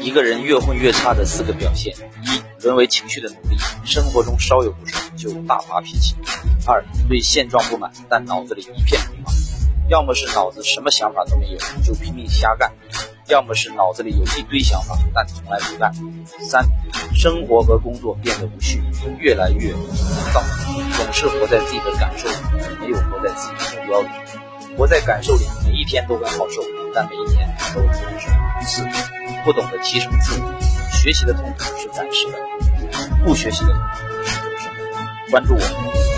一个人越混越差的四个表现：一、沦为情绪的奴隶，生活中稍有不顺就大发脾气；二、对现状不满，但脑子里一片迷茫，要么是脑子什么想法都没有，就拼命瞎干；要么是脑子里有一堆想法，但从来不干；三、生活和工作变得无趣，越来越浮躁，总是活在自己的感受里，没有活在自己的目标里。活在感受里，每一天都很好受，但每一年都很难受。四、不懂得提升自我，学习的痛苦是暂时的，不学习的痛苦是终生的。关注我。